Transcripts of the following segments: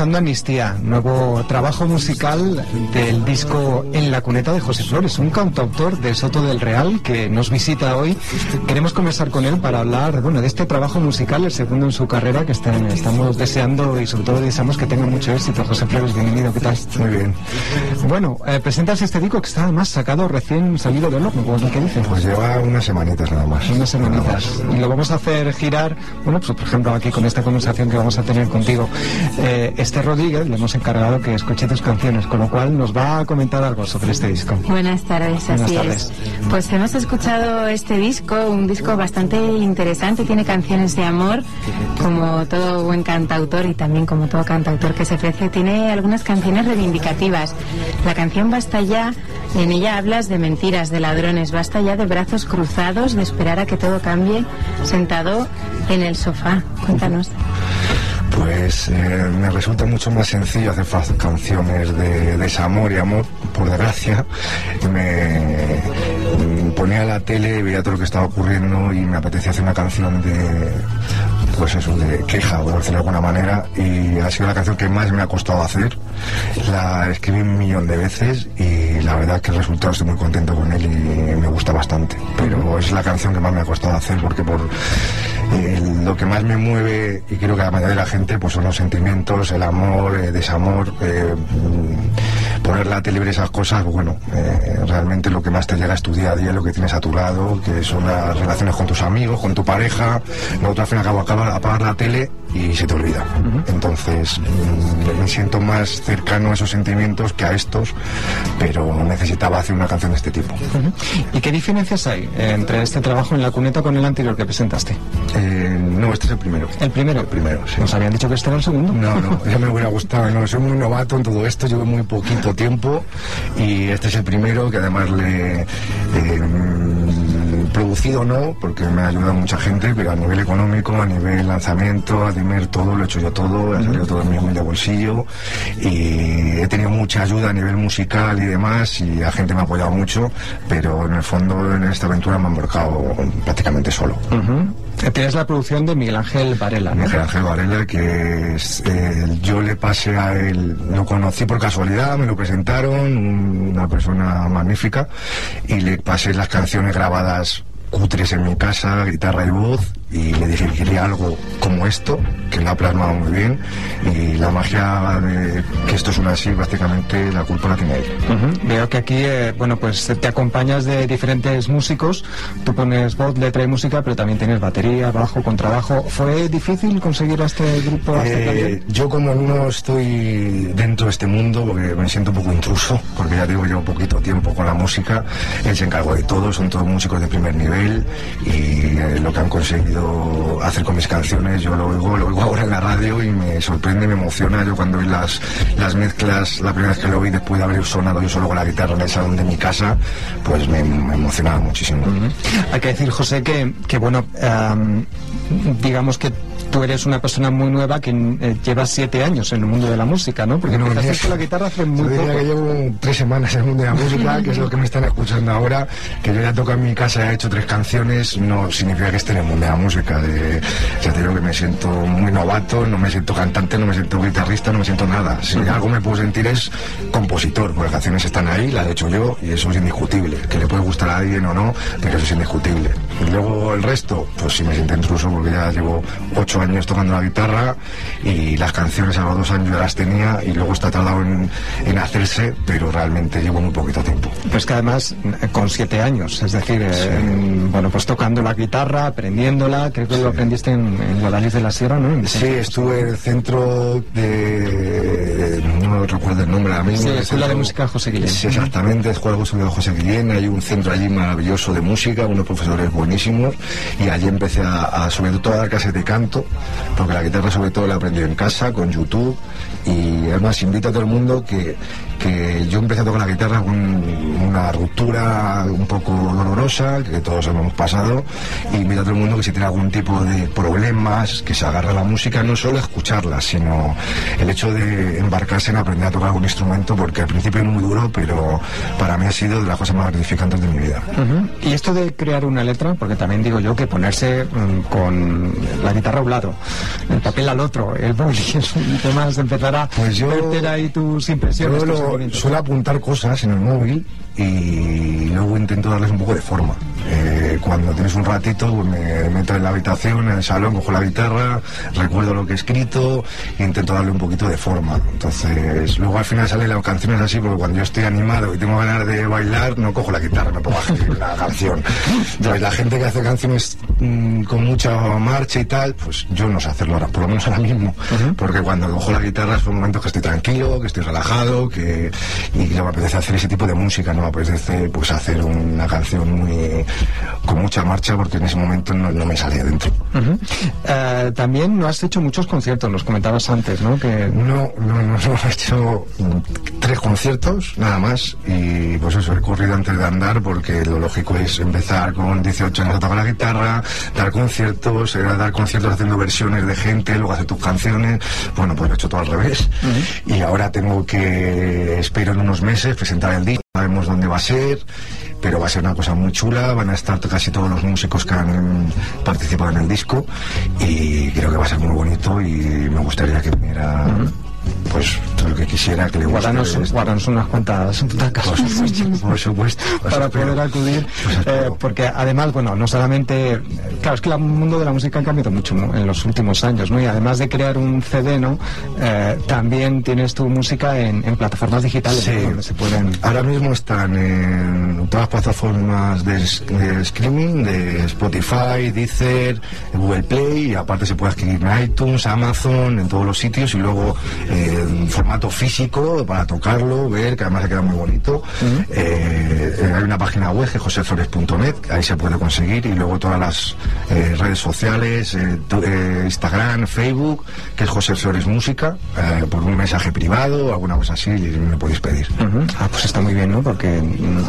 Escuchando Amnistía, nuevo trabajo musical del disco En la cuneta de José Flores, un cantautor de Soto del Real que nos visita hoy. Queremos conversar con él para hablar bueno, de este trabajo musical, el segundo en su carrera, que estamos deseando y sobre todo deseamos que tenga mucho éxito. José Flores, bienvenido, ¿qué tal? Muy bien. Bueno, eh, presentas este disco que está además sacado recién salido del horno, ¿qué dices? Pues lleva unas semanitas nada más. Unas semanitas. Y lo vamos a hacer girar, bueno, pues por ejemplo aquí con esta conversación que vamos a tener contigo. Eh, este Rodríguez le hemos encargado que escuche tus canciones, con lo cual nos va a comentar algo sobre este disco. Buenas tardes, así es. Pues hemos escuchado este disco, un disco bastante interesante, tiene canciones de amor, como todo buen cantautor y también como todo cantautor que se ofrece, tiene algunas canciones reivindicativas. La canción Basta ya, en ella hablas de mentiras, de ladrones, basta ya de brazos cruzados, de esperar a que todo cambie, sentado en el sofá. Cuéntanos pues eh, me resulta mucho más sencillo hacer canciones de desamor y amor, por desgracia. Me mm, ponía la tele, y veía todo lo que estaba ocurriendo y me apetecía hacer una canción de pues eso, de queja, por decirlo de alguna manera, y ha sido la canción que más me ha costado hacer. La escribí un millón de veces y la verdad que el resultado estoy muy contento con él y me gusta bastante. Pero es la canción que más me ha costado hacer porque por lo que más me mueve, y creo que la mayoría de la gente, pues son los sentimientos, el amor, el desamor, eh, poner la tele y esas cosas, pues bueno, eh, realmente lo que más te llega es tu día a día, lo que tienes a tu lado, que son las relaciones con tus amigos, con tu pareja, luego al fin y al cabo acaba apagar la tele y se te olvida. Entonces mm, me siento más cercano a esos sentimientos que a estos, pero necesitaba hacer una canción de este tipo. ¿Y qué diferencias hay entre este trabajo en la cuneta con el anterior que presentaste? Eh, no, este es el primero. ¿El primero? El primero, sí. ¿Nos habían dicho que este era el segundo? No, no, ya me hubiera gustado. No, soy muy novato en todo esto, llevo muy poquito tiempo y este es el primero que además le... Eh, producido no, porque me ha ayudado mucha gente, pero a nivel económico, a nivel lanzamiento, a todo, lo he hecho yo todo, ha salido todo en mi humilde bolsillo y he tenido mucha ayuda a nivel musical y demás y la gente me ha apoyado mucho, pero en el fondo en esta aventura me han embarcado prácticamente solo. Tienes la producción de Miguel Ángel Varela. Miguel Ángel Varela, que es, eh, yo le pasé a él, lo conocí por casualidad, me lo presentaron, una persona magnífica, y le pasé las canciones grabadas cutres en mi casa, guitarra y voz, y le dije que quería algo como esto, que lo ha plasmado muy bien, y la magia de que esto es una así, prácticamente la culpa la tiene él. Veo que aquí, eh, bueno, pues te acompañas de diferentes músicos, tú pones voz, letra y música, pero también tienes batería, bajo, contrabajo. ¿Fue difícil conseguir a este grupo? este eh, yo como no estoy dentro de este mundo, porque me siento un poco intruso, porque ya digo, llevo poquito tiempo con la música, él se encargó de todo, son todos músicos de primer nivel, y eh, lo que han conseguido hacer con mis canciones. Yo lo oigo, lo oigo ahora en la radio y me sorprende, me emociona. Yo cuando oí las, las mezclas, la primera vez que lo oí después de haber sonado yo solo con la guitarra en el salón de mi casa, pues me, emocionaba muchísimo. Hay que decir, José, que, que bueno, digamos que tú eres una persona muy nueva que eh, llevas siete años en el mundo de la música, ¿no? Porque no, empezaste con la guitarra hace muy yo poco. que llevo tres semanas en el mundo de la música, que es lo que me están escuchando ahora, que yo ya toco en mi casa, he hecho tres canciones, no significa que esté en el mundo de la música. De, ya te digo que me siento muy novato, no me siento cantante, no me siento guitarrista, no me siento nada. Si algo me puedo sentir es compositor, porque las canciones están ahí, las he hecho yo y eso es indiscutible. Que le puede gustar a alguien o no, pero eso es indiscutible. Y luego el resto, pues sí me siento intruso porque ya llevo ocho años tocando la guitarra y las canciones a los dos años ya las tenía y luego está tardado en, hacerse, pero realmente llevo muy poquito tiempo. Pues que además eh, con siete años, es decir, eh, bueno, pues tocando la guitarra, aprendiéndola, creo que lo aprendiste en, en de la Sierra, ¿no? Sí, estuve en el centro de... no recuerdo el nombre a mí. Sí, la Escuela de Música José Guillén. Sí, exactamente, Escuela de José Guillén, hay un centro allí maravilloso de música, unos profesores buenísimos y allí empecé a, a sobre todo a dar clases de canto porque la guitarra sobre todo la he aprendido en casa, con YouTube, y además invito a todo el mundo que, que yo empecé a tocar la guitarra con una ruptura un poco dolorosa, que todos hemos pasado, y invito a todo el mundo que si tiene algún tipo de problemas, que se agarre a la música, no solo escucharla, sino el hecho de embarcarse en aprender a tocar algún instrumento, porque al principio es muy duro, pero para mí ha sido de las cosas más gratificantes de mi vida. Y esto de crear una letra, porque también digo yo que ponerse mm, con la guitarra a un lado, el papel al otro, el boli, es un tema empezar a Pues yo- ahí tus impresiones. Yo tus lo- suelo apuntar cosas en el móvil y luego intento darles un poco de forma. Eh, cuando tienes un ratito, pues me meto en la habitación, en el salón, cojo la guitarra, recuerdo lo que he escrito e intento darle un poquito de forma. Entonces, luego al final salen las canciones así, porque cuando yo estoy animado y tengo ganas de bailar, no cojo la guitarra, me pongo a escribir la canción. Entonces, la gente que hace canciones mm, con mucha marcha y tal, pues yo no sé hacerlo ahora, por lo menos ahora mismo. Porque cuando cojo la guitarra son momentos que estoy tranquilo, que estoy relajado, que y que me apetece hacer ese tipo de música, no me apetece pues hacer una canción muy con mucha marcha porque en ese momento no, no me sale adentro. Ujú. Eh, también no has hecho muchos conciertos, nos comentabas antes, ¿no? Que No, no, no, no, he hecho tres conciertos, nada más, y pues eso, he corrido antes de andar porque lo lógico es empezar con 18 años a tocar la guitarra, dar conciertos, eh, dar conciertos haciendo versiones de gente, luego hacer tus canciones, bueno, pues lo he hecho todo al revés, y ahora tengo que, espero en unos meses, presentar el disco, sabemos dónde va a ser, pero va a ser una cosa muy chula, van a estar casi todos los músicos que han participado en el disco, y creo que va a ser muy bonito y me gustaría que viniera... Pues todo lo que quisiera que le guardanos, unas cuantas butacas. Por supuesto, por supuesto. Pues para espero. poder acudir, Pues eh, porque además, bueno, no solamente, claro, es que el mundo de la música ha cambiado mucho en los últimos años, ¿no? Y además de crear un CD, ¿no? Eh, también tienes tu música en, en plataformas digitales, Sí. ¿no? donde se pueden... Ahora mismo están en todas las plataformas de, de streaming, de Spotify, Deezer, Google Play, y aparte se puede adquirir en iTunes, Amazon, en todos los sitios, y luego en formato físico para tocarlo, ver, que además se queda muy bonito. Eh, eh, hay una página web que es joseflores.net, ahí se puede conseguir, y luego todas las eh, redes sociales, eh, tu- eh, Instagram, Facebook, que es José Flores Música, eh, por un mensaje privado o alguna cosa así, me podéis pedir. Ah, pues está muy bien, ¿no? Porque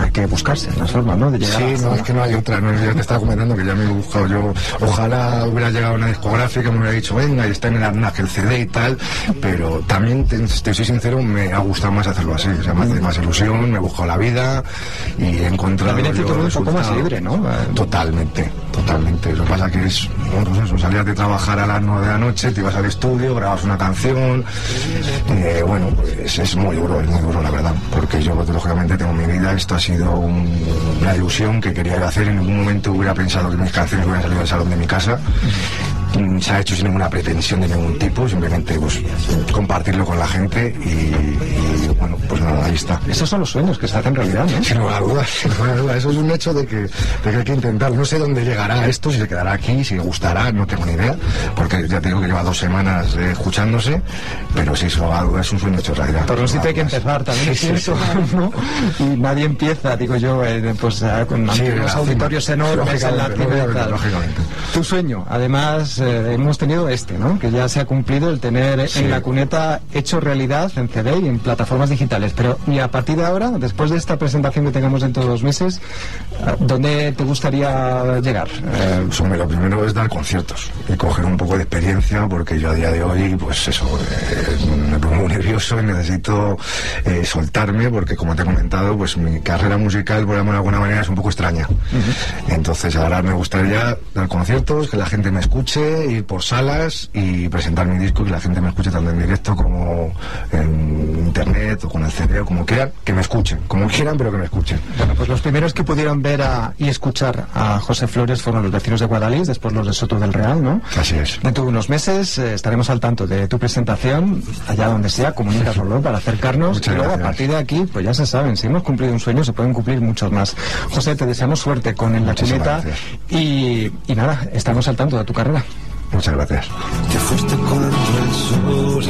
hay que buscarse las formas, ¿no? De llegar Sí, no, es que no hay otra, no, ya te estaba comentando que ya me he buscado yo, ojalá hubiera llegado una discográfica, me hubiera dicho, venga, y está en el Arnac el CD y tal, pero también, te, te soy sincero, me ha gustado más hacerlo así, o sea, me hace más ilusión, me he buscado la vida y he encontrado... También un poco más libre, ¿no? Totalmente, totalmente. Lo que pasa que es, bueno, pues eso, salías de trabajar a las 9 de la noche, te ibas al estudio, grabas una canción. eh, bueno, pues es muy duro, es muy duro, la verdad. Porque yo, lógicamente, tengo mi vida, esto ha sido un- una ilusión que quería hacer. En ningún momento hubiera pensado que mis canciones hubieran salido del salón de mi casa. Se ha hecho sin ninguna pretensión de ningún tipo, simplemente pues compartirlo con la gente y, y, bueno, pues nada, ahí está. Esos son los sueños que se hacen realidad, ¿no? Sin lugar a dudas, sin lugar a dudas. Eso es un hecho de que, de que hay que intentar. No sé dónde llegará esto, si se quedará aquí, si le gustará, no tengo ni idea, porque ya te digo que lleva dos semanas eh, escuchándose, pero sí, sin lugar a dudas, es un sueño hecho realidad. Por un sitio hay que empezar también, es Sí, sí, cierto, sí. ¿no? Y nadie empieza, digo yo, eh, pues con la auditorios enormes en la lógicamente. Tu sueño, además, eh, hemos tenido este, ¿no? Que ya se ha cumplido el tener Sí. en la cuneta hecho realidad en CD y en plataformas digitales. Pero, y a partir de ahora, después de esta presentación que tengamos dentro de dos meses, eh, ¿dónde te gustaría llegar? Eh, Pues, hombre, lo primero es dar conciertos y coger un poco de experiencia porque yo a día de hoy, pues eso, eh, me pongo muy nervioso y necesito eh, soltarme porque como te he comentado, pues mi carrera musical, por llamarlo de alguna manera, es un poco extraña. Entonces ahora me gustaría dar conciertos, que la gente me escuche, ir por salas y presentar mi disco y que la gente me escuche tanto en directo como en internet o con el CD o como quieran, que me escuchen, como quieran, pero que me escuchen. Bueno, pues los primeros que pudieron ver a- y escuchar a José Flores fueron los vecinos de Guadalís, después los de Soto del Real, ¿no? Así es. Dentro de unos meses eh, estaremos al tanto de tu presentación, allá donde sea, comunícaslo para acercarnos Muchas y luego gracias. a partir de aquí, pues ya se saben, si hemos cumplido un sueño, se pueden cumplir muchos más. José, te deseamos suerte con En la Cuneta y, y nada, estamos al tanto de tu carrera. Muchas gracias. Te fuiste cuando el sol